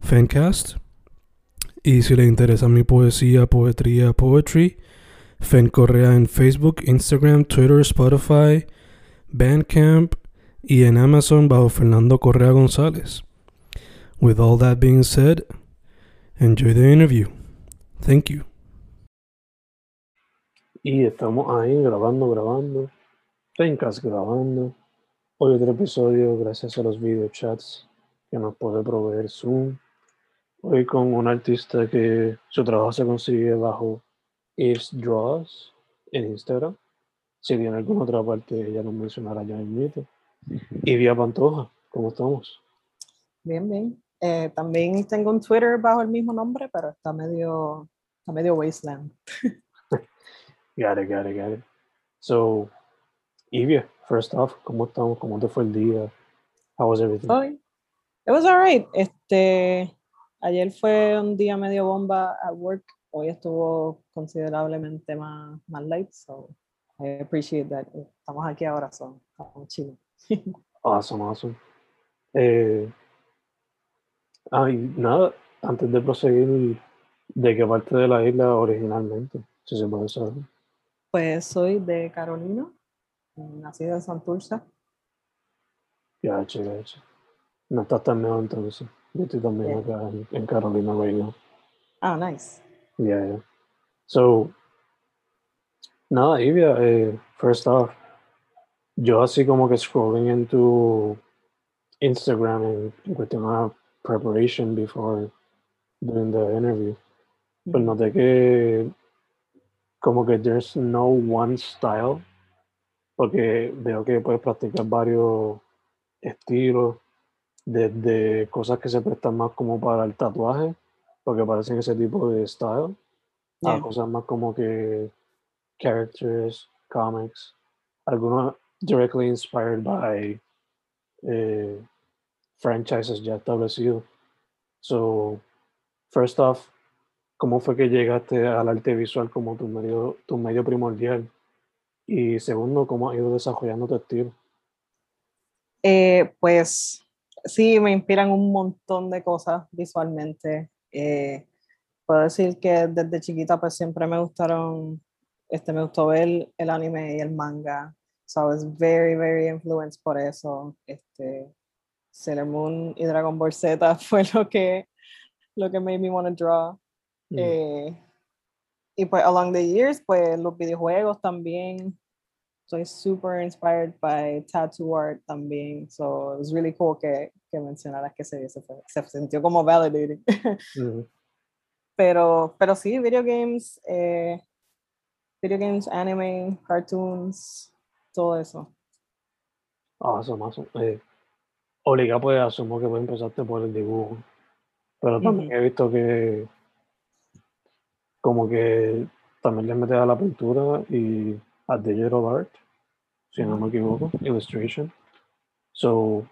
Fancast. Y si le interesa mi poesía, poetría, poetry, Fen Correa en Facebook, Instagram, Twitter, Spotify, Bandcamp y en Amazon bajo Fernando Correa González. With all that being said, enjoy the interview. Thank you. Y estamos ahí grabando, grabando. Fencast grabando. Hoy otro episodio gracias a los videochats que nos puede proveer Zoom. Hoy con un artista que su trabajo se consigue bajo Eve's Draws en Instagram. Si tiene alguna otra parte, ella nos mencionará ya en mito. Y Vía Pantoja, ¿cómo estamos? Bien, bien. Eh, también tengo un Twitter bajo el mismo nombre, pero está medio, está medio wasteland. got it, got it, got it. So, Evia, first off, ¿cómo estamos? ¿Cómo te fue el día? How was everything? Hoy, it was alright. Este, ayer fue un día medio bomba at work. Hoy estuvo considerablemente más, más light, so I appreciate that. Estamos aquí ahora, so estamos. Awesome, awesome. Eh, ay, nada, antes de proseguir, ¿de qué parte de la isla originalmente? Si se puede saber. Pues soy de Carolina, nacida en Santurce. Gacho, gacho. No estás tan lejos entonces. Yo estoy también Yeah. acá en, en Carolina right now. Ah, nice. Yeah, yeah. So, nada, Ivia, eh, first off, yo así como que scrolling into Instagram en, en cuestión a preparation before doing the interview, pues noté que como que there's no one style, porque veo que puedes practicar varios estilos, desde cosas que se prestan más como para el tatuaje, porque parecen ese tipo de style, a Yeah. cosas más como que characters, comics, algunos directly inspired by eh, franchises ya establecidos. So, first off, ¿cómo fue que llegaste al arte visual como tu medio, tu medio primordial? Y segundo, ¿cómo has ido desarrollando tu estilo? Eh, pues sí, me inspiran un montón de cosas visualmente. Eh, puedo decir que desde chiquita pues siempre me gustaron, este, me gustó ver el anime y el manga. So I was very, very influenced por eso. Este, Sailor Moon y Dragon Ball Z fue lo que, lo que made me want to draw. Mm. Eh, y pues along the years, pues los videojuegos también. Soy super inspired by tattoo art también. So it was really cool que, que mencionaras que se, se, se sintió como validating. Pero, pero sí, video games, eh, video games, anime, cartoons, todo eso. Awesome, awesome. Eh, Oliga, pues asumo que pues empezaste por el dibujo, pero también he visto que como que también le metes a la pintura y a digital art, si no me equivoco, illustration. So,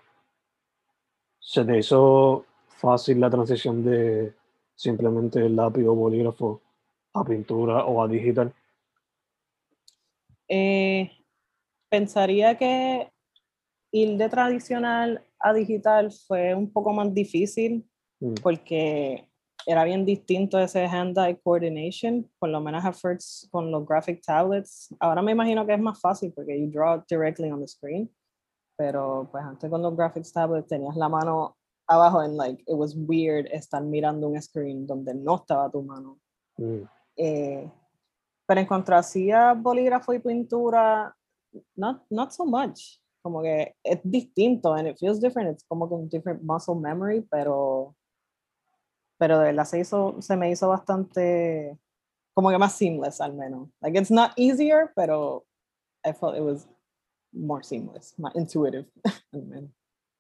¿se te hizo fácil la transición de simplemente lápiz o bolígrafo a pintura o a digital? Eh, pensaría que ir de tradicional a digital fue un poco más difícil Mm. porque era bien distinto ese hand-eye coordination, por lo menos first con los graphic tablets. Ahora me imagino que es más fácil porque you draw directly on the screen, pero pues antes con los graphics tablets tenías la mano abajo and like it was weird estar mirando un screen donde no estaba tu mano. Mm. Eh, pero en cuanto hacía bolígrafo y pintura, not, not so much. Como que es distinto and it feels different. It's como con different muscle memory, pero, pero de verdad se, hizo, se me hizo bastante, como que más seamless al menos. Like it's not easier, pero I felt it was more seamless, más intuitive.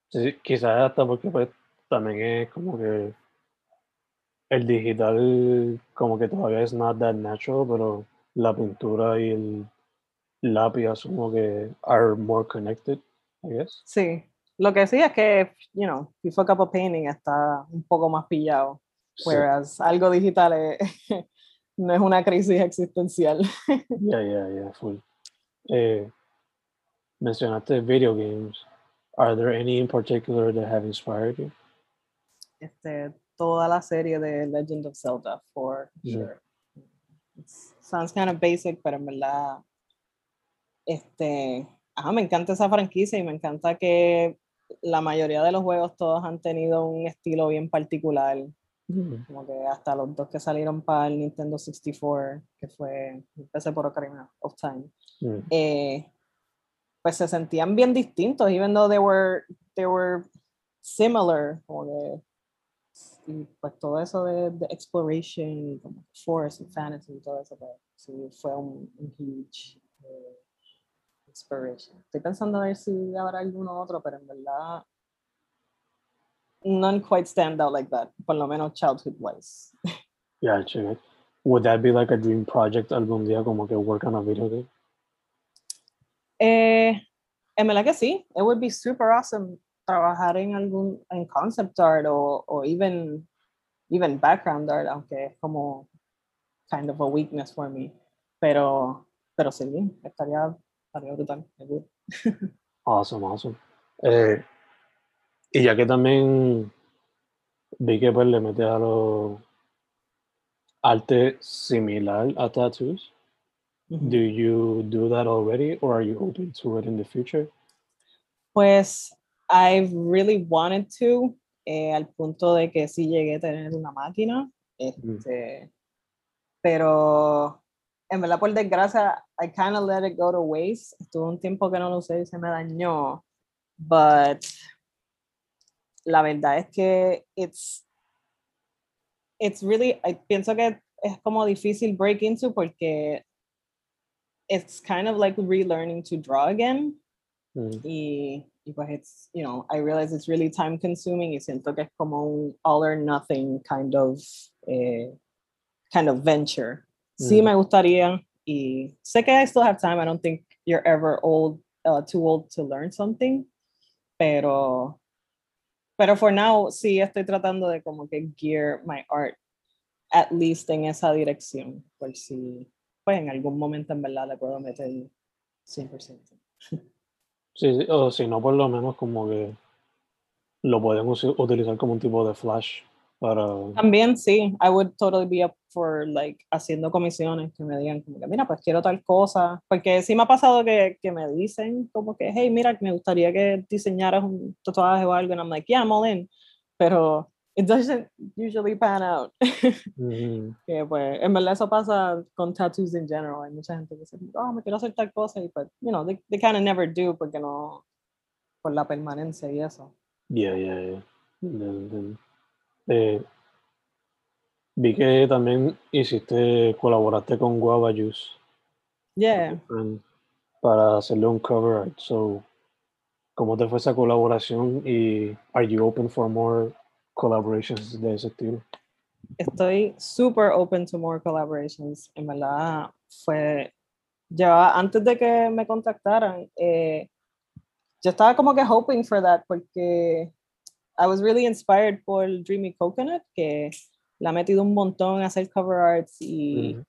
Sí, quizás hasta porque pues también es como que el digital como que todavía es not that natural, pero la pintura y el lápiz asumo que are more connected, I guess. Sí, lo que sí es que, you know, if you fuck up a painting está un poco más pillado, Sí. whereas algo digital es- no es una crisis existencial. Yeah, yeah, yeah, full. Eh, mencionaste video games. Are there any in particular that have inspired you? Este, toda la serie de Legend of Zelda, for Yeah. sure. Sounds kind of basic, pero en verdad, este, ajá, me encanta esa franquicia y me encanta que la mayoría de los juegos todos han tenido un estilo bien particular. Como que hasta los dos que salieron para el Nintendo 64, que fue, empecé por Ocarina of Time, Mm. eh, pues se sentían bien distintos, even though they were, they were similar, como que, y pues todo eso de, de exploration, como force y fantasy y todo eso, pues, sí, fue un, un huge eh, inspiration. Estoy pensando a ver si habrá alguno otro, pero en verdad none quite stand out like that, por lo menos childhood wise. Yeah, check. Would that be like a dream project algún día como que work on a video game? Eh, en verdad que sí, it would be super awesome trabajar en algún en concept art o, o even even background art, aunque es como kind of a weakness for me. Pero pero sí, estaría estaría brutal. Awesome, awesome. Eh, y ya que también vi que pues le metes a los arte similar a tattoos. Do you do that already or are you open to it in the future? Pues I really wanted to, eh, al punto de que sí llegué a tener una máquina, este, pero en verdad por desgracia, I kind of let it go to waste. Estuve un tiempo que no lo usé y se me dañó, but la verdad es que it's, it's really, I pienso que es como difícil break into porque it's kind of like relearning to draw again Mm, y, y pues it's, you know, I realize it's really time consuming y siento que es como un all or nothing kind of, eh, kind of venture. Sí Mm. me gustaría y sé que I still have time. I don't think you're ever old, uh, too old to learn something, pero, pero for now sí estoy tratando de como que gear my art at least en esa dirección, por si pues en algún momento en verdad le puedo meter 100%. Sí, sí, o si no, por lo menos como que lo podemos u- utilizar como un tipo de flash para... También sí, I would totally be up for like haciendo comisiones que me digan como que mira, pues quiero tal cosa, porque sí me ha pasado que, que me dicen como que hey, mira, me gustaría que diseñaras un tatuaje o algo, and I'm like, yeah, I'm all in, pero it doesn't usually pan out. Ujú. que pues en verdad eso pasa con tattoos in general, hay mucha gente que dice, oh, me quiero hacer tal cosa y pues, you know, they, they kind of never do porque no, por la permanencia y eso. Yeah, yeah, yeah. Entiendo. Eh, vi que también hiciste, colaboraste con Guava Juice Yeah. para hacerle un cover art. So, ¿cómo te fue esa colaboración y are you open for more collaborations de ese estilo? estoy super open to more collaborations. En verdad, fue. Ya antes de que me contactaran, eh, yo estaba como que hoping for that porque I was really inspired por Dreamy Coconut, que le ha metido un montón a hacer cover arts y. Ujú.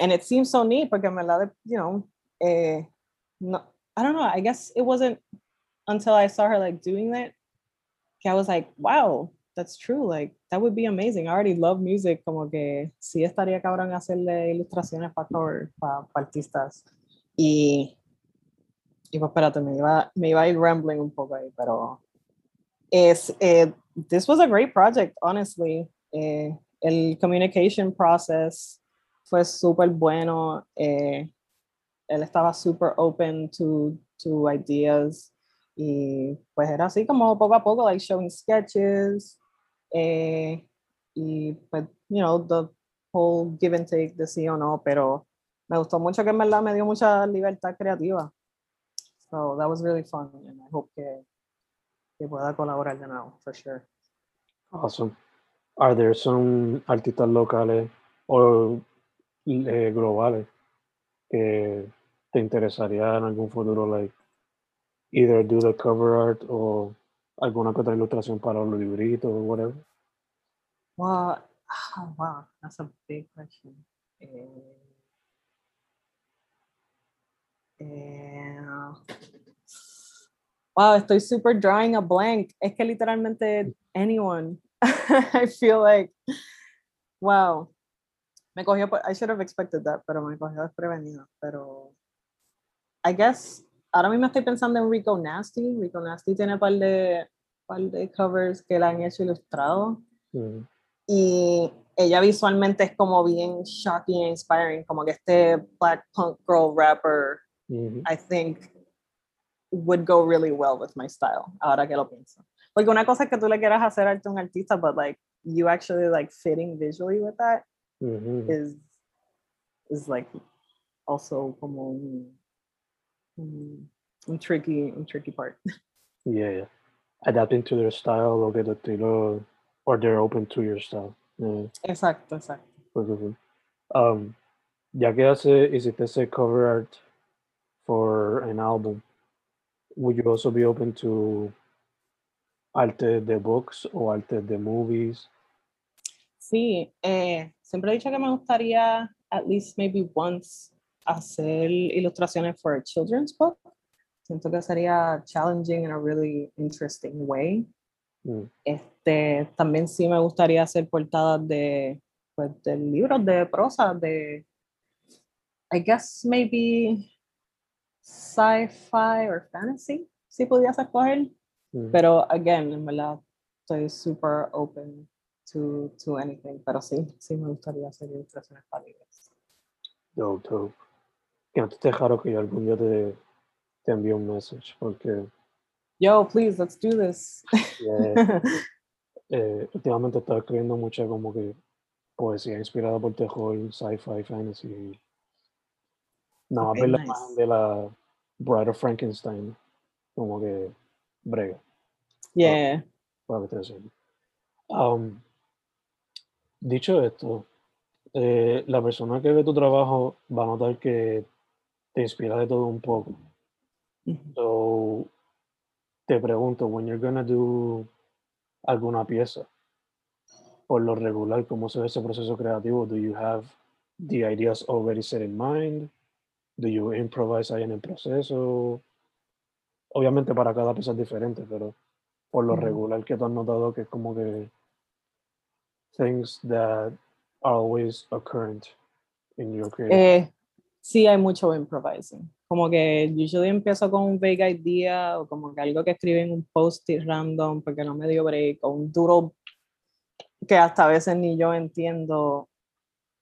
And it seems so neat porque en verdad, you know, eh, no, I don't know, I guess it wasn't until I saw her like doing that que I was like, wow, that's true. Like, that would be amazing. I already love music. Como que sí estaría cabrón hacerle ilustraciones para cover, para, artistas. Y, y pues espérate, me iba, me iba a ir rambling un poco ahí, pero Es, eh, this was a great project, honestly. Eh, el communication process fue súper bueno. Eh, él estaba super open to, to ideas. Y pues era así como poco a poco, like showing sketches. Eh, y pues, you know, the whole give and take de sí o no, pero me gustó mucho que en verdad me dio mucha libertad creativa. So that was really fun and I hope que, que pueda colaborar de nuevo, for sure. Awesome. Are there some artistas locales o eh, globales que te interesaría en algún futuro, like either do the cover art o alguna otra ilustración para los libritos o whatever? Wow, oh, wow, that's a big question. Eh, eh, wow, estoy super drawing a blank. Es que literalmente anyone. I feel like, wow. Me cogió, I should have expected that, pero me cogió desprevenido. Pero, I guess, ahora mismo estoy pensando en Rico Nasty. Rico Nasty tiene un par de, par de covers que la han hecho ilustrado. Mm. y ella visualmente es como bien shocking e inspiring, como que este black punk girl rapper, Mhm. I think would go really well with my style, ahora que lo pienso. Porque una cosa es que tú le quieras hacer arte a un artista, but like you actually like fitting visually with that Mhm. is is like also como un, un tricky un tricky part. Yeah, yeah. Adapting to their style o que tu estilo, or they're open to your style. Yeah. Exacto, exacto. Cool. Um, ya que hace, hiciste ese cover art for an album, would you also be open to arte de books o arte de movies? Sí, eh, siempre he dicho que me gustaría at least maybe once hacer ilustraciones for a children's book. Siento que sería challenging in a really interesting way. Mm. Este, también sí me gustaría hacer portadas de, pues, de libros de prosa, de, I guess maybe sci-fi or fantasy, si pudieras escoger. Mm. Pero, again, en verdad, estoy super open to, to anything. Pero sí, sí me gustaría hacer ilustraciones para libros. Dope, dope. No te raro que yo algún día te, te envíe un message, porque Yo, please, let's do this. yeah, eh, últimamente estaba escribiendo mucha como que poesía inspirada por terror, sci-fi, fantasy. No, Ok, ver la imagen de la Bride of Frankenstein, como que brega, yeah. para eso. Um, dicho esto, eh, la persona que ve tu trabajo va a notar que te inspira de todo un poco. So, te pregunto, when you're gonna do alguna pieza, por lo regular, ¿cómo se ve ese proceso creativo? Do you have the ideas already set in mind? Do you improvise ahí en el proceso? Obviamente para cada pieza es diferente, pero por lo regular que tú has notado que es como que things that are always occurrent in your creative. Eh, sí, hay mucho improvising. Como que usually empiezo con un vague idea o como que algo que escribí en un post-it random porque no me dio break o un duro que hasta a veces ni yo entiendo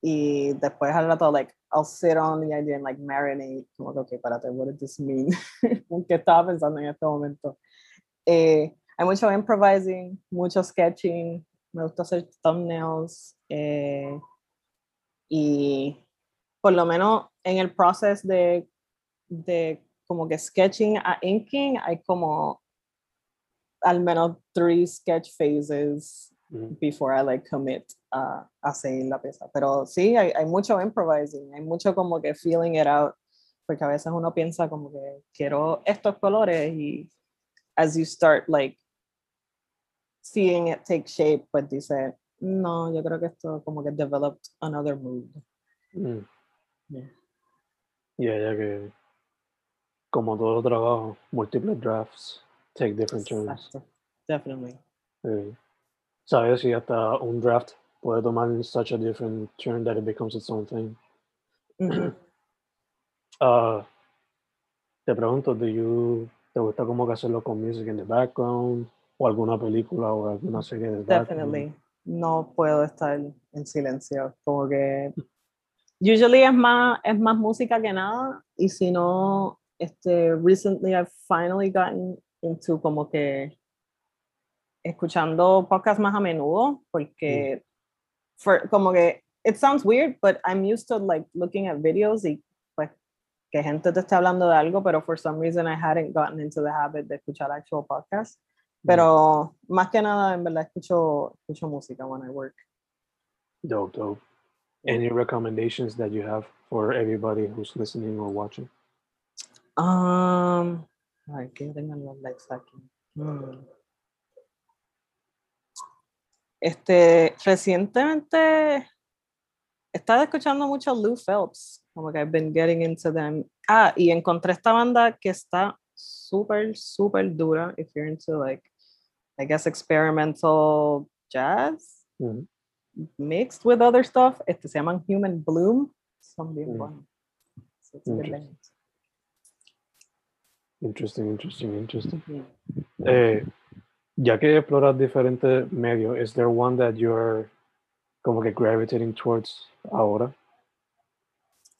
y después al rato like I'll sit on the idea and like marinate como que ok, espérate, what does this mean? ¿Qué estaba pensando en este momento? Eh, hay mucho improvising, mucho sketching, me gusta hacer thumbnails eh, y por lo menos en el proceso de, de como que sketching a inking hay como al menos three sketch phases Ujú. before I like commit a a seguir la pieza. Pero sí, hay, hay mucho improvising, hay mucho como que feeling it out, porque a veces uno piensa como que quiero estos colores y as you start like seeing it take shape, pues dice, no, yo creo que esto como que developed another mood. Mm. Yeah. Yeah, ya que como todo trabajo, múltiples drafts take different turns. Definitely. Eh, Sabes si hasta un draft puede tomar such a different turn that it becomes its own thing. Ah, te pregunto, do you, ¿te gusta como que hacerlo con music in the background? o alguna película o alguna serie de. Definitely. No puedo estar en silencio. Como que. Usually es más, es más música que nada. Y si no, este, recently I've finally gotten into como que escuchando podcasts más a menudo porque for, como que it sounds weird but I'm used to like looking at videos y pues que gente te esté hablando de algo pero for some reason I hadn't gotten into the habit de escuchar actual podcasts pero más que nada en verdad escucho escucho música when I work Dope, dope. Any recommendations that you have for everybody who's listening or watching? um ay que tengan los likes aquí Hmm. Este, recientemente estaba escuchando mucho Lou Phelps, como que I've been getting into them. Ah, y encontré esta banda que está súper, súper dura, if you're into like, I guess experimental jazz Mhm. Mixed with other stuff. Este se llaman Human Bloom. Son bien Mm. buenos. So it's a good Interesting. Interesting, interesting, interesting. Yeah. Eh, ya que exploras diferentes medios, is there one that you're como que gravitating towards ahora?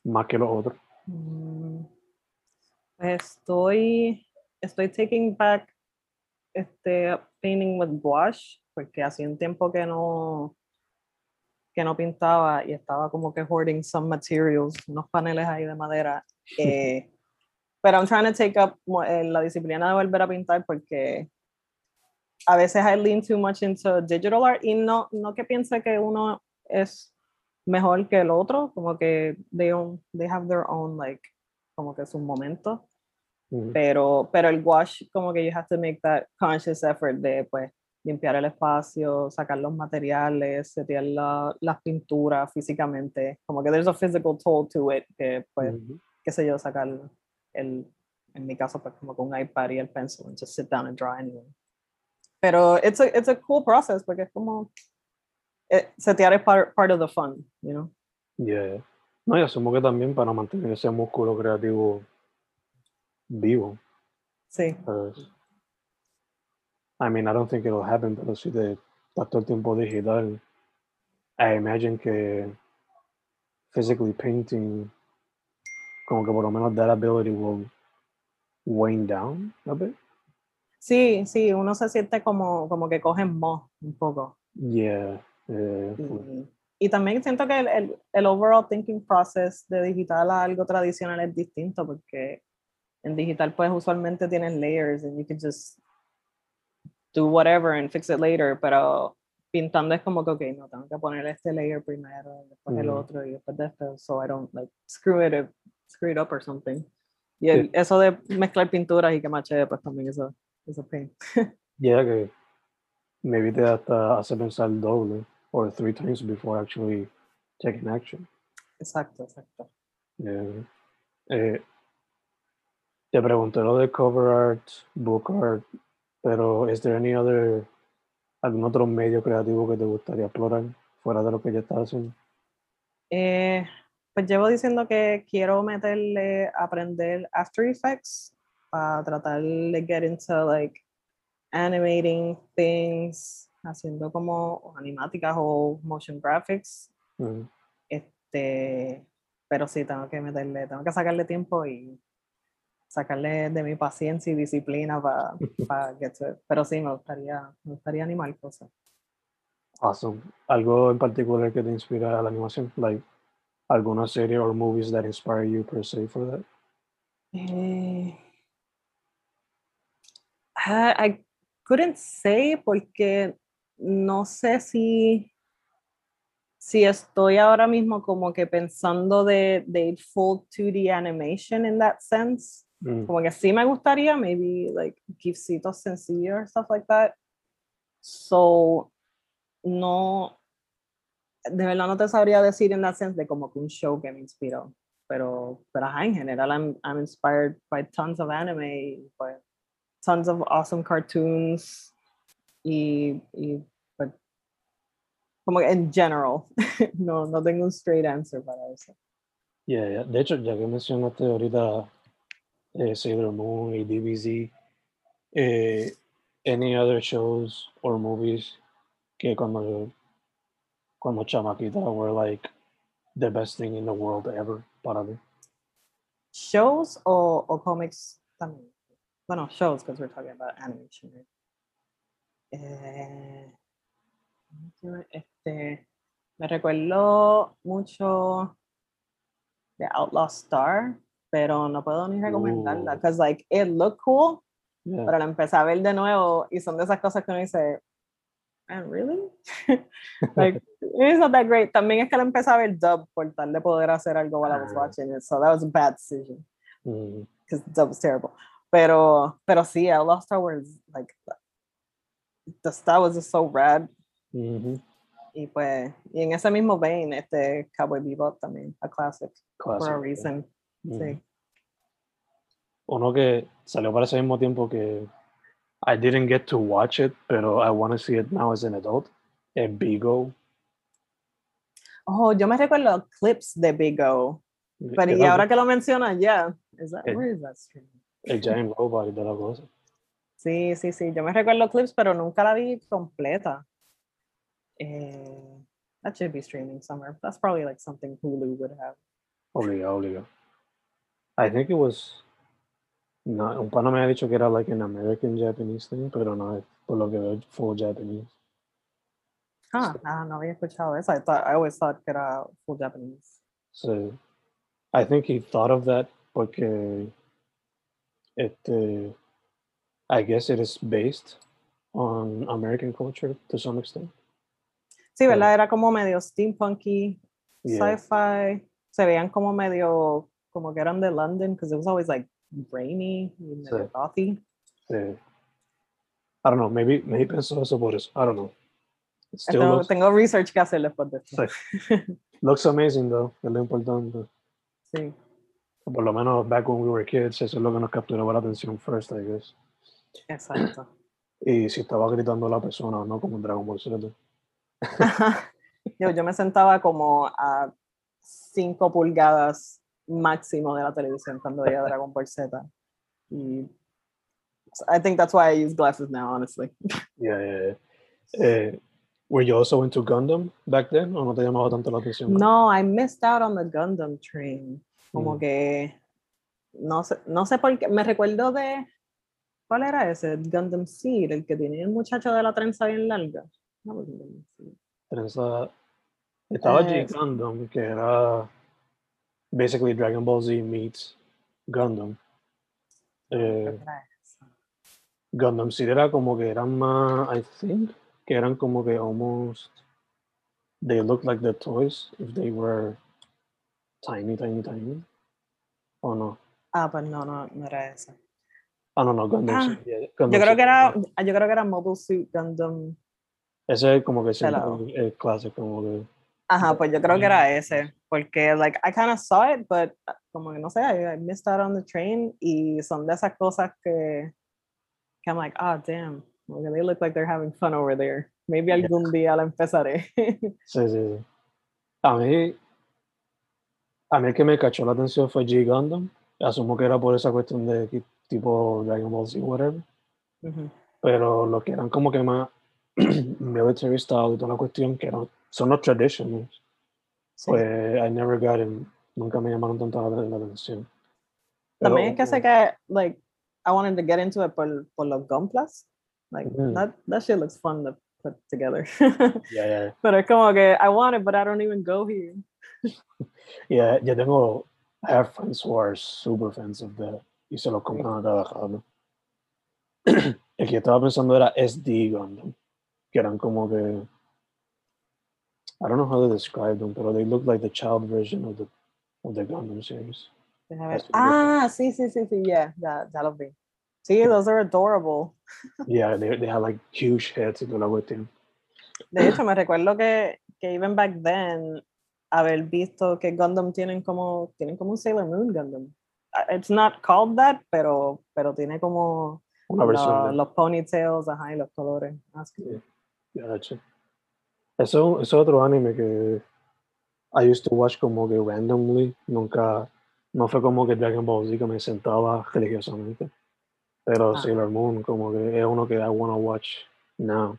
Más que los otros. Mm, Estoy, estoy taking back este painting with gouache, porque hacía un tiempo que no, que no pintaba y estaba como que hoarding some materials, unos paneles ahí de madera. eh, pero I'm trying to take up eh, la disciplina de volver a pintar porque a veces I lean too much into digital art y no, no que piense que uno es mejor que el otro, como que they, own, they have their own like como que sus momentos, Ujú. pero, pero el wash como que you have to make that conscious effort de pues limpiar el espacio, sacar los materiales, setear la- las pinturas físicamente, como que there's a physical toll to it, que pues, Ujú. qué sé yo, sacar el, en mi caso pues como con un iPad y el pencil and just sit down and draw anyway. Pero it's a, it's a cool process porque es como, eh, setear es part, part of the fun, you know? Yeah. No, y asumo que también para mantener ese músculo creativo vivo. Sí. I mean, I don't think it'll happen, pero si te estás todo el tiempo digital, I imagine que physically painting, como que por lo menos that ability will wane down a bit. Sí, sí, uno se siente como, como que coge mo un poco. Yeah. eh, Y, y también siento que el, el, el overall thinking process de digital a algo tradicional es distinto porque en digital pues usualmente tienes layers and you can just do whatever and fix it later, pero pintando es como que, ok, no, tengo que poner este layer primero, después el Ujú. otro y después de esto, so I don't like screw it up, screw it up or something. Y el- eso de mezclar pinturas y que machee, pues también eso es a pain. yeah, que maybe te hasta hace pensar doble or three times before actually taking action. Exacto, exacto. Yeah. Eh, te pregunté lo de cover art, book art, pero ¿is there any other, algún otro medio creativo que te gustaría explorar fuera de lo que ya estás haciendo? Eh, pues llevo diciendo que quiero meterle, aprender After Effects para tratar de get into like animating things, haciendo como animáticas o motion graphics. Ujú. Este, pero sí, tengo que meterle, tengo que sacarle tiempo y sacarle de mi paciencia y disciplina para it. Pero sí, me gustaría, me gustaría animar cosas. Awesome. ¿Algo en particular que te inspira a la animación? Like, alguna serie or movies that inspire you per se for that? Eh, ah, I couldn't say porque no sé si, si estoy ahora mismo como que pensando de, de full 2D animation in that sense. Mm, Como que sí me gustaría, maybe like gifsitos sencillos or stuff like that. So, no, de verdad no te sabría decir en that sense de como que un show que me inspiró. Pero, pero ajá, en general, I'm, I'm inspired by tons of anime, by tons of awesome cartoons, y, y pues, como que en general, no, no tengo un straight answer para eso. Yeah, yeah. De hecho, ya que mencionaste ahorita eh, Sailor Moon y DBZ, eh, any other shows or movies que cuando cuando chamaquita were like the best thing in the world ever para mí. Shows or, o comics también. Bueno, shows because we're talking about animation. right? Eh, este, me recuerdo mucho de Outlaw Star, pero no puedo ni recomendarla because like it looked cool, Yeah. pero la empecé a ver de nuevo y son de esas cosas que uno dice, man, really? like, it's not that great. También es que la empecé a ver dub por tal de poder hacer algo while I was Ah. watching it, so that was a bad decision Mm, because dub was terrible. Pero, pero sí, Outlaw Star was like, the style was just so rad. mhm. Y pues, y en ese mismo vein, este Cowboy Bebop también, a classic, for Classic, a yeah. reason. Mhm. Sí. Uno que salió para ese mismo tiempo que I didn't get to watch it, pero I want to see it now as an adult. Es Bigo. Oh, yo me recuerdo clips de Big O. Pero y ahora que lo mencionas, ya. Is that, where is that stream? El Giant Robot y de la cosa. Sí, sí, sí. Yo me recuerdo clips, pero nunca la vi completa. Eh, that should be streaming somewhere. That's probably like something Hulu would have. Obligado, obligado. I think it was. No, un pana me ha dicho que era like an American Japanese thing, pero no, por lo que veo, full Japanese. Ah, ah, no había escuchado eso. I thought I always thought que era full Japanese. So I think he thought of that porque este, I guess it is based on American culture to some extent. Sí, ¿verdad? Era como medio steampunky, Yeah. sci-fi. Se veían como medio, como que eran de London, because it was always like rainy medio Sí. gothy. Eh, I don't know, maybe, maybe pensó eso por eso. I don't know. Tengo, looks, tengo research que hacer después de esto. looks amazing though, es lo importante. Sí. Por lo menos back when we were kids, eso es lo que nos capturaba la atención first, I guess. Exacto. Y si estaba gritando la persona o no, como en Dragon Ball Z. yo, yo me sentaba como a 5 pulgadas máximo de la televisión cuando veía Dragon Ball Z. Y I think that's why I use glasses now, honestly. Yeah, yeah, yeah. Eh, were you also into Gundam back then? ¿O no te llamaba tanto la atención? No, I missed out on the Gundam train. Como Mm. que no sé, no sé por qué. Me recuerdo de. ¿Cuál era ese? Gundam Seed, el que tenía el muchacho de la trenza bien larga. No, Gundam Seed. Trenza- Estaba Eh, G Gundam, que era basically Dragon Ball Z meets Gundam. Creo Eh. Gundam Seed era como que eran más, I think, que eran como que almost, they looked like the toys if they were tiny, tiny, tiny. ¿O no? Ah, pues no, no, no era esa. Ah, no, no, Gundam Ah, Seed. yeah, Gundam Yo creo Seed, que era, yeah. yo creo que era Mobile Suit Gundam. Ese es como que el, el clásico, como que Ajá, pues yo creo que era Mm. ese, porque like I kind of saw it, but uh, como que no sé, I, I missed out on the train y son de esas cosas que, que I'm like, ah, damn, como que they look like they're having fun over there. Maybe algún día la empezaré. Sí, sí, sí. A mí, a mí el que me cachó la atención fue G Gundam. Asumo que era por esa cuestión de tipo Dragon Ball Z, whatever. Ujú. Pero lo que eran como que más military style y toda la cuestión, que eran, son los traditionals, Sí. pues I never got in, nunca me llamaron tanto la, atención. Pero, También es que sé que, like, I wanted to get into it por, por los Gunplas. Like, Ujú. that, that shit looks fun to put together. yeah, yeah, Pero es como que, I want it, but I don't even go here. yeah, yo tengo, I have friends who are super fans of that y se los compran a cada. El que estaba pensando era SD Gundam, que eran como que, I don't know how to describe them, pero they look like the child version of the, of the Gundam series. Ah, sí, sí, sí, sí, yeah, ya, ya los vi. Sí, those are adorable. Yeah, they, they had like huge heads y toda la cuestión. De hecho, me recuerdo que, que even back then, haber visto que Gundam tienen como, tienen como un Sailor Moon Gundam. Uh, It's not called that, pero, pero tiene como Una de los ponytails, ajá, y los colores. That's cool. Yeah, that's it. Eso es otro anime que I used to watch como que randomly. Nunca, no fue como que Dragon Ball Z que me sentaba religiosamente. Pero Ah. Sailor Moon, como que es uno que I wanna watch now.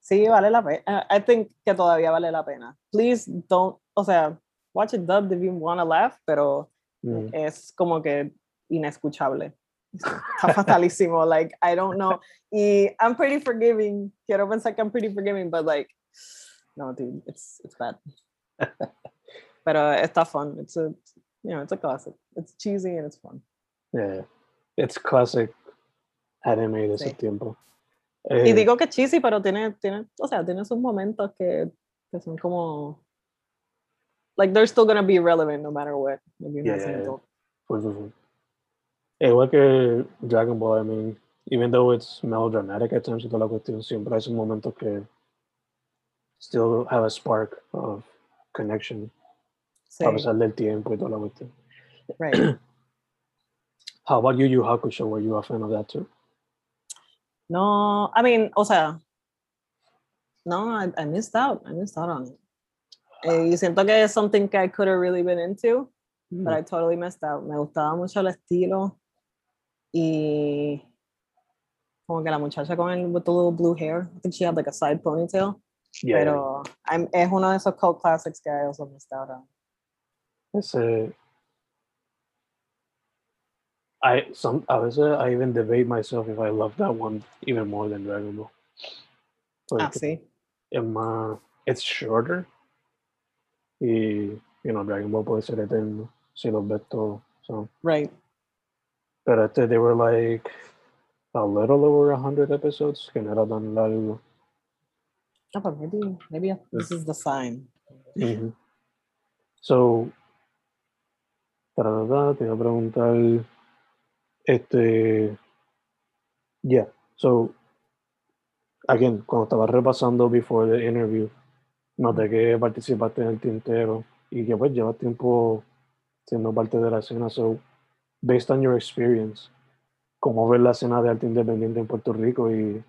Sí, vale la pena. I think que todavía vale la pena. Please don't, o sea, watch it dubbed if you want to laugh, pero Mm. es como que inescuchable. Está fatalísimo. Like, I don't know. Y I'm pretty forgiving. Quiero pensar que I'm pretty forgiving, but like, no, dude, it's, it's bad. Pero está fun. It's a, you know, it's a classic. It's cheesy and it's fun. Yeah. It's classic anime de ese Sí. tiempo. Y Eh, digo que cheesy, pero tiene, tiene, o sea, tiene sus momentos que, que son como, like, they're still gonna be relevant no matter what. seeing Yeah. full, full, full. Igual que Dragon Ball, I mean, even though it's melodramatic at times y toda la cuestión, siempre hay esos momentos que still have a spark of connection Sí, a pesar del tiempo y toda la cuestión. right. How about Yu Yu Hakusho? Were you a fan of that too? No, I mean, o sea, no, I, I missed out. I missed out on it. Eh, y siento que es something que I could have really been into, but I totally missed out. Me gustaba mucho el estilo y como que la muchacha con el with the little blue hair. I think she had like a side ponytail. Yeah, Pero I'm, es uno de esos cult classics que I also missed out on. Ese, I some a veces I even debate myself if I love that one even more than Dragon Ball. Ah, Porque sí. es más, it's shorter y you know Dragon Ball puede ser eterno si los ves. So, Right. Pero este they were like a little over a hundred episodes que no era tan largo. Oh, but maybe, maybe this is the sign. Ujú. So, tararara, te iba a preguntar, este, yeah, so, again, cuando estaba repasando before the interview, noté que participaste en el tintero y que pues llevas tiempo siendo parte de la escena, so, based on your experience, ¿cómo ves la escena de arte independiente en Puerto Rico y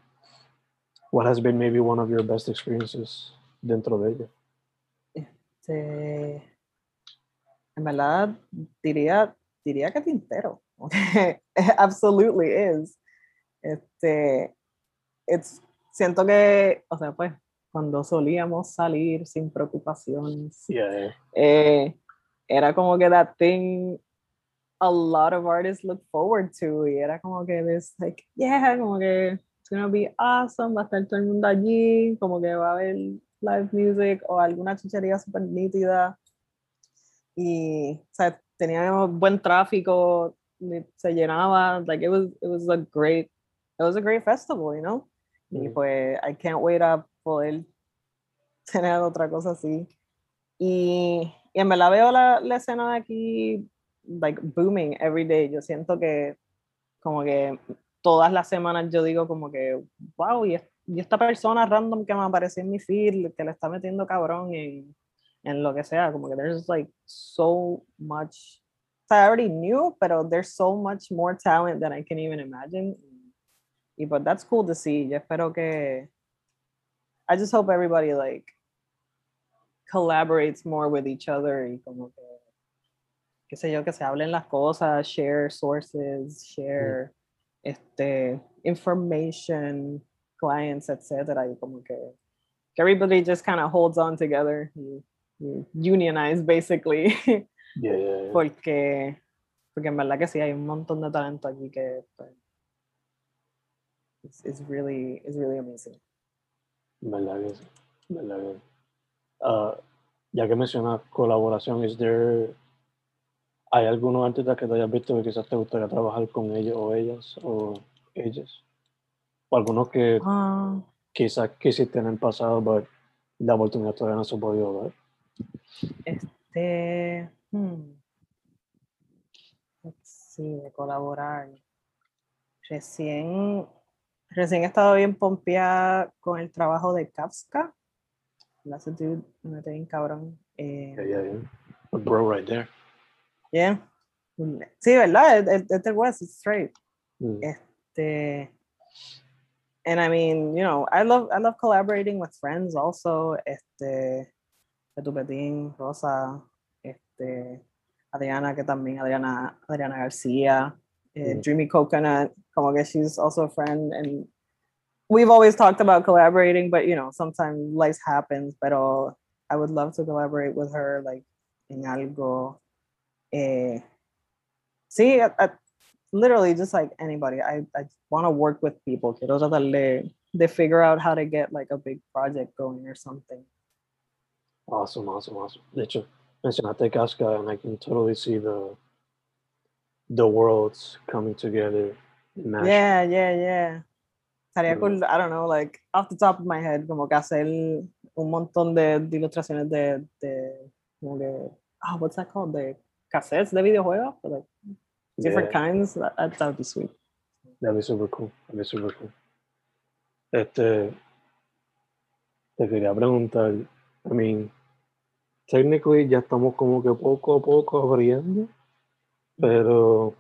what has been maybe one of your best experiences dentro de ella? Este, en verdad, diría, diría que Tintero. Absolutely is. Este, it's, siento que, o sea, pues, cuando solíamos salir sin preocupaciones, Yeah, eh, era como que that thing a lot of artists look forward to. Y era como que this like yeah como que it's gonna be awesome va a estar todo el mundo allí como que va a haber live music o alguna chuchería super nítida. Y o sea teníamos buen tráfico se llenaba like it was it was a great it was a great festival you know y Mm. pues I can't wait a poder tener otra cosa así. Y, y en verdad veo la, la escena de aquí, like, booming every day. Yo siento que, como que todas las semanas yo digo como que, wow, y, es- y esta persona random que me apareció en mi feed, que le está metiendo cabrón en, en lo que sea, como que there's like so much, I already knew, pero there's so much more talent than I can even imagine. Y but that's cool to see. Yo espero que, I just hope everybody like collaborates more with each other y como que, qué sé yo, que se hablen las cosas, share sources, share este, information, clients, etcétera, y como que, que everybody just kind of holds on together y, y unionize basically, yeah, yeah, yeah. porque, porque en verdad que sí, hay un montón de talento aquí que pues, it's, it's really, it's really amazing. ¿Verdad que sí? ¿Verdad que sí? Ah, ya que mencionas colaboración, is there, ¿hay algunos artistas que te hayas visto que quizás te gustaría trabajar con ellos o ellas o ellas? O algunos que Ah, quizás quisiste en el pasado, pero la oportunidad todavía no se ha podido dar. Este, hmm, let's see, de colaborar. Recién, recién he estado bien pompeada con el trabajo de Kafka. That's a dude, me bien cabrón. Eh, Yeah, yeah, yeah. A bro right there. Yeah. Sí, ¿verdad? Es- es del West, it's straight. Mm. Este, and I mean, you know, I love I love collaborating with friends also. Este, Petupetín, Rosa, este, Adriana, que también Adriana, Adriana García. eh, Mm. Dreamy Coconut, como que she's also a friend, and we've always talked about collaborating, but you know, sometimes life happens. but I would love to collaborate with her, like in algo. Eh, sí, I- I- literally just like anybody. I, I want to work with people. Quiero tratar de, de figure out how to get like a big project going or something. Awesome, awesome, awesome. De hecho, mencionaste Casca, and I can totally see the the worlds coming together. Yeah, yeah, yeah. Estaría Mm. cool, I don't know, like off the top of my head, como que hacer un montón de, de ilustraciones de, de, como que, ah, what's that called? De cassettes de videojuegos, but like different Yeah, kinds. That, that that would be sweet. that'd be super cool. That'd be super cool. Este, te quería preguntar, I mean, technically ya estamos como que poco a poco abriendo, pero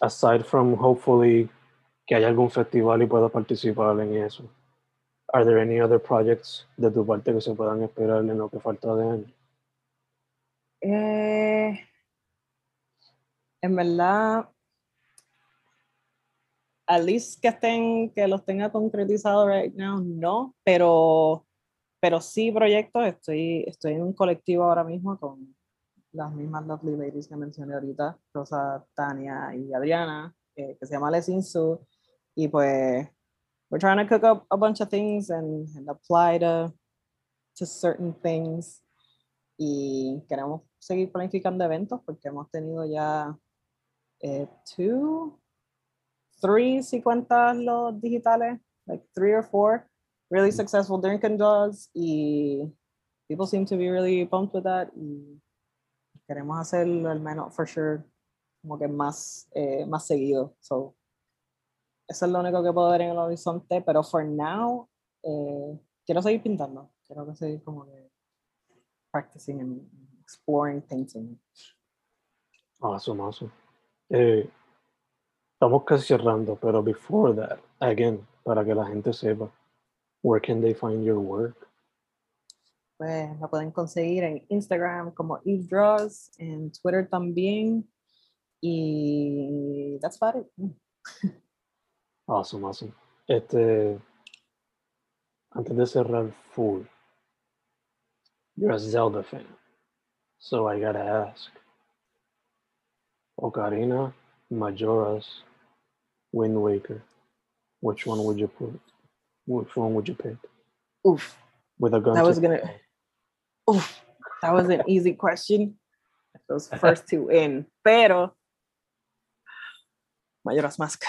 aside from hopefully que haya algún festival y pueda participar en eso, are there any other projects de tu parte que se puedan esperar en lo que falta de año? Eh, en verdad, at least que estén, que los tenga concretizados right now, no, pero, pero sí proyectos, estoy, estoy en un colectivo ahora mismo con las mismas lovely ladies que mencioné ahorita, Rosa, Tania y Adriana, eh, que se llama Les Insu, y pues we're trying to cook up a bunch of things and, and apply to, to certain things y queremos seguir planificando eventos porque hemos tenido ya eh, two, three, si cuentas los digitales, like three or four really successful drinking dogs y people seem to be really pumped with that y queremos hacerlo al menos for sure como que más, eh, más seguido. So, eso es lo único que puedo ver en el horizonte, pero for now eh, quiero seguir pintando, quiero que seguir como que practicing and exploring painting. Awesome, awesome. Eh, estamos casi cerrando, pero before that, again, para que la gente sepa, where can they find your work? Pues la pueden conseguir en Instagram como Eve Draws, en Twitter también. Y that's about it. Awesome, awesome. Este, antes de cerrar full, you're a Zelda fan, so I gotta ask. Ocarina, Majora's, Wind Waker, which one would you put? Which one would you pick? Oof, With a gun. that was gonna. Oof, that was an easy question. Those first two in, pero Majora's Mask,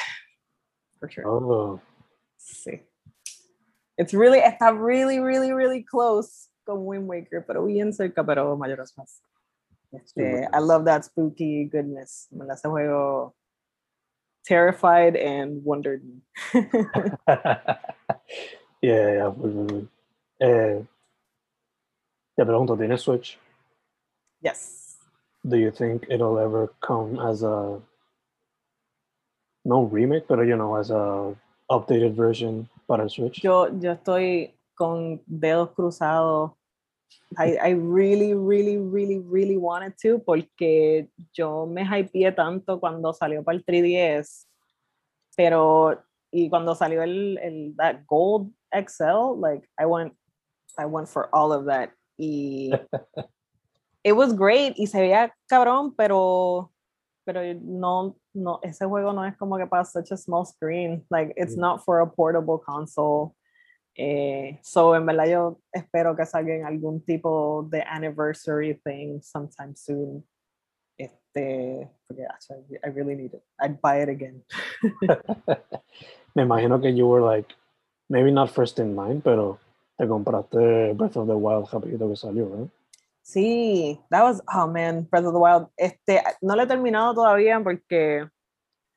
for sure. Oh, Sí. It's really, está really, really, really close con Wind Waker, pero bien cerca, pero Majora's Mask. Este, I love that spooky goodness. Me la hace juego terrified and wondered me. yeah, yeah. muy, muy, muy. Eh, te pregunto, ¿tienes Switch? yes. Do you think it'll ever come as a no remake, but you know, as a updated version para el Switch? Yo, yo estoy con dedos cruzados. I, I really, really, really, really wanted to porque yo me hypeé tanto cuando salió para el 3DS, pero y cuando salió el, el that Gold XL, like I went, I went for all of that y it was great y se veía cabrón, pero pero no, no, ese juego no es como que para such a small screen, like it's Mm. not for a portable console. Eh, so en verdad yo espero que salga algún tipo de anniversary thing sometime soon. Este, porque actually, I really need it. I'd buy it again. Me imagino que you were like, maybe not first in line, pero te compraste Breath of the Wild rapidito que salió, ¿eh? Sí, that was, oh man, Breath of the Wild. Este, no lo he terminado todavía porque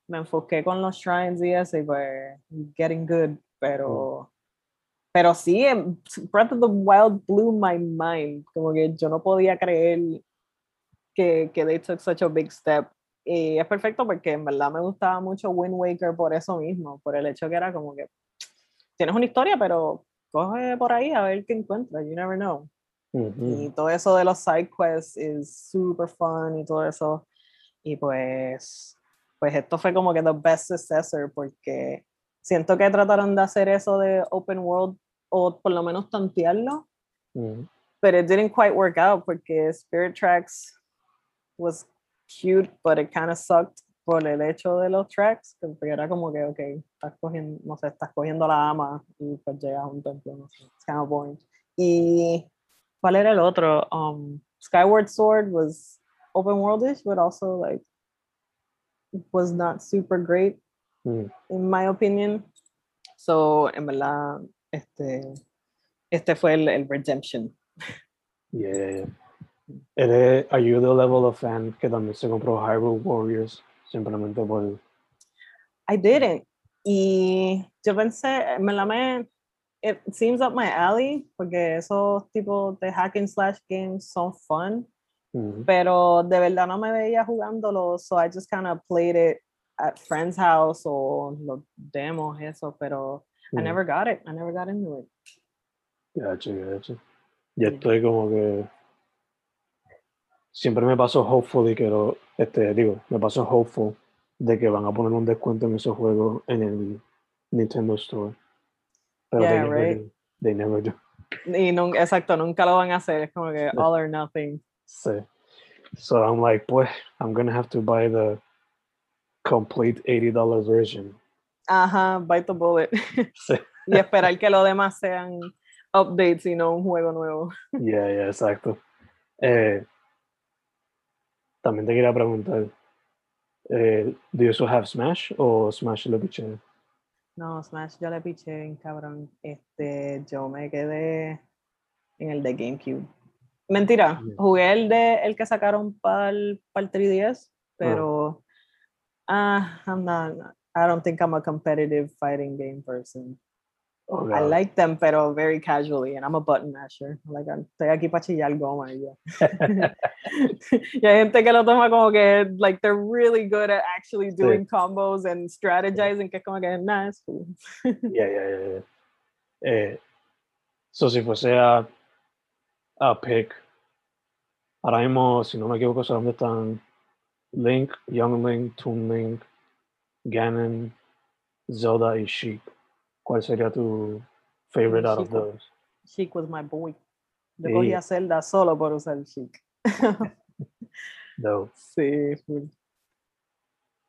me enfoqué con los shrines y eso y pues getting good, pero pero sí, em, Breath of the Wild blew my mind, como que yo no podía creer que, que they took such a big step. Y es perfecto porque en verdad me gustaba mucho Wind Waker por eso mismo, por el hecho que era como que tienes una historia, pero coge por ahí a ver qué encuentras, you never know. Y todo eso de los side quests es super fun y todo eso. Y pues pues esto fue como que the best successor porque siento que trataron de hacer eso de open world o por lo menos tantearlo, Mm. but it didn't quite work out porque Spirit Tracks was cute, but it kind of sucked por el hecho de los tracks, que porque era como que, ok, estás cogiendo, no sé, estás cogiendo la ama y pues llegas a un templo, no sé, it's kind of boring. Y, ¿cuál era el otro? Um, Skyward Sword was open worldish, but also like was not super great Mm. in my opinion. So, en verdad, este, este fue el, el redemption. Yeah. Eres, are you the level of fan que también se compró Hyrule Warriors simplemente por... I didn't. Y yo pensé, me la me, it seems up my alley, porque esos tipos de hack and slash games son fun, Mm. pero de verdad no me veía jugándolo, so I just kind of played it at friend's house o los demos, eso, pero I never got it. I never got into it. Gacho, gacho. Ya estoy como que... Siempre me paso hopefully que lo... Este, digo, me paso hopeful de que van a poner un descuento en esos juegos en el Nintendo Store. Pero Yeah, they, never right. do. they never do. Y nun- exacto, nunca lo van a hacer, es como que all or nothing. Sí. So I'm like, pues, I'm gonna have to buy the complete $80 version. Ajá, bite the bullet. Sí. y esperar que los demás sean updates y no un juego nuevo. Yeah, yeah, exacto. Eh, también te quería preguntar, eh, ¿do you also have Smash o Smash lo piché? No, Smash yo le piché en cabrón. Este, yo me quedé en el de GameCube. Mentira, Ya. jugué el de el que sacaron para el, 3DS, pero ah, I'm not, I don't think I'm a competitive fighting game person. Oh, I like them, pero very casually, and I'm a button masher. Like, I'm- estoy aquí para chillar goma y ya. y hay gente que lo toma como que, like, they're really good at actually doing combos and strategizing, que es como que, nah, it's cool. Yeah, yeah, yeah, yeah. Eh, so si fuese a, a pick, ahora mismo, si no me equivoco, solamente están Link, Young Link, Toon Link, Ganon, Zelda y Sheik. ¿Cuál sería tu favorite out of those? Sheik was my boy. Yo Sí. cogí a Zelda solo por usar Sheik. Though. sí, full.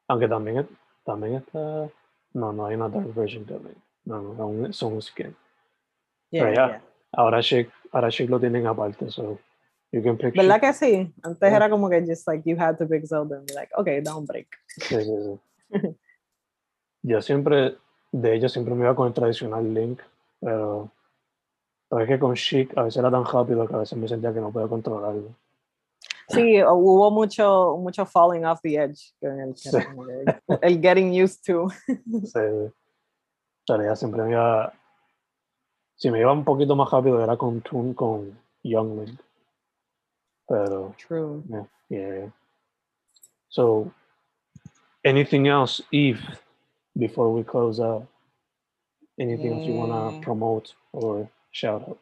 Aunque también, también está. No, no hay una dark version Link. No, no, son un skin. Yeah, ya. yeah. Ahora Sheik, ahora Sheik lo tienen aparte, so you can pick ¿Verdad Sheik. que sí? Antes Yeah. era como que just like you had to pick Zelda and be like, okay, down break. Sí, sí, sí. Yo siempre, de ella siempre me iba con el tradicional Link, pero, pero es que con Sheik a veces era tan rápido que a veces me sentía que no podía controlarlo. Sí, hubo mucho, mucho falling off the edge. en el, Sí. que el getting used to. Sí. Pero ella siempre me iba, si me iba un poquito más rápido era con Toon, con Young Link. Pero, True. yeah, yeah. So, anything else, Eve, before we close out? Anything else you want to Eh. promote or shout out?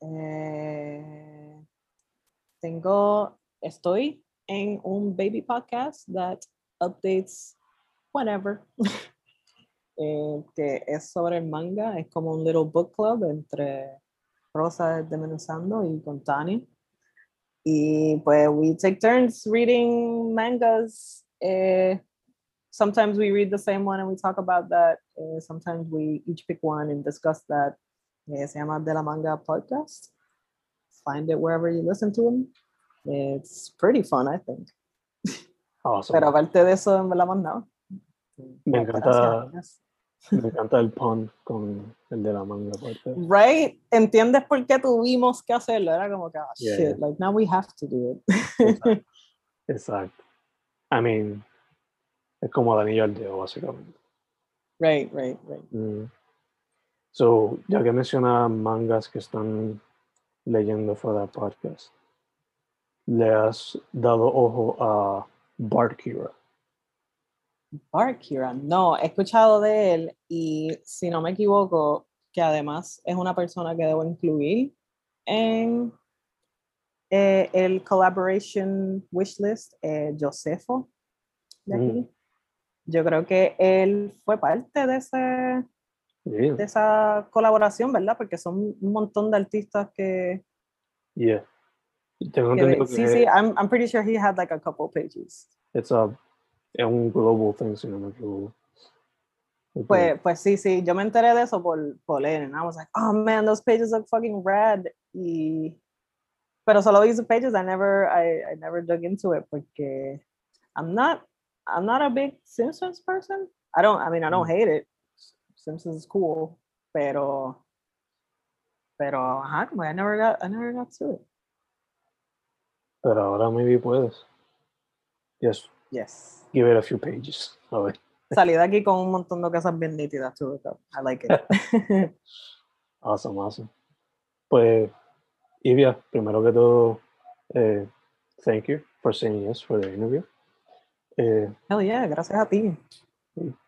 Eh, tengo, estoy en un baby podcast that updates whenever. eh, que es sobre el manga, es como un little book club entre Rosa de desmenuzando y con Tani. Y pues we take turns reading mangas. Eh, sometimes we read the same one and we talk about that. Eh, sometimes we each pick one and discuss that. Eh, se llama De la Manga Podcast. Find it wherever you listen to them. It's pretty fun, I think. Awesome. Pero aparte de eso, en verdad más nada. Me encanta- Me encanta el pun con el de la manga aparte. Right? ¿Entiendes por qué tuvimos que hacerlo? Era como que, oh, Yeah, shit, yeah. like now we have to do it. Exacto. Exacto. I mean, es como el anillo al dedo, básicamente. right, right, right. Mm. So, ya que menciona mangas que están leyendo fuera del podcast, ¿le has dado ojo a Barkira? Barkira, no, he escuchado de él y si no me equivoco, que además es una persona que debo incluir en eh, el collaboration wishlist, eh, Josefo. de Mm. Yo creo que él fue parte de, ese, Yeah. de esa colaboración, ¿verdad? Porque son un montón de artistas que... yeah. Tengo que entendido sí, que sí, I'm, I'm pretty sure he had like a couple pages. it's a, es un global thing, si no me equivoco. Pues, pues sí, sí, yo me enteré de eso por, por él, and I was like, oh man, those pages look fucking rad. Y, pero solo vi sus pages, I never, I, I never dug into it porque I'm not, I'm not a big Simpsons person. I don't, I mean, I don't Mm. hate it. Simpsons is cool, pero, pero, ajá, como I never got, I never got to it. Pero ahora maybe puedes. Just Yes. give it a few pages. A ver. Salí de aquí con un montón de cosas bien nítidas, though. I like it. Awesome, awesome. Pues, Ivia, primero que todo, eh, thank you for saying yes for the interview. Eh, Hell yeah, gracias a ti.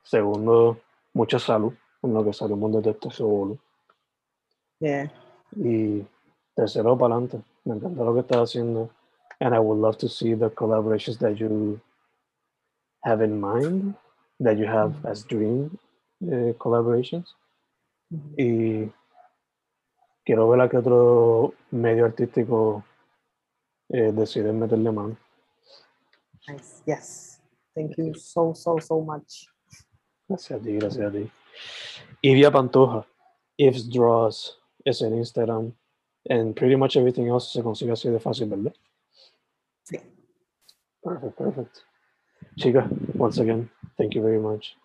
segundo, mucha salud en lo que salimos de este solo. Yeah. Y tercero, para adelante. Me encanta lo que estás haciendo. And I would love to see the collaborations that you have in mind, that you have Mhm. as dream eh, collaborations. Mhm. Y quiero ver a qué otro medio artístico eh, deciden meterle mano. Nice. Yes. Thank you so, so, so much. Gracias a ti, gracias a ti. Ivia Pantoja, Ifs Draws, es en Instagram. And pretty much everything else se consigue así de fácil, ¿verdad? Sí. Perfect, perfect. Chica, once again, thank you very much.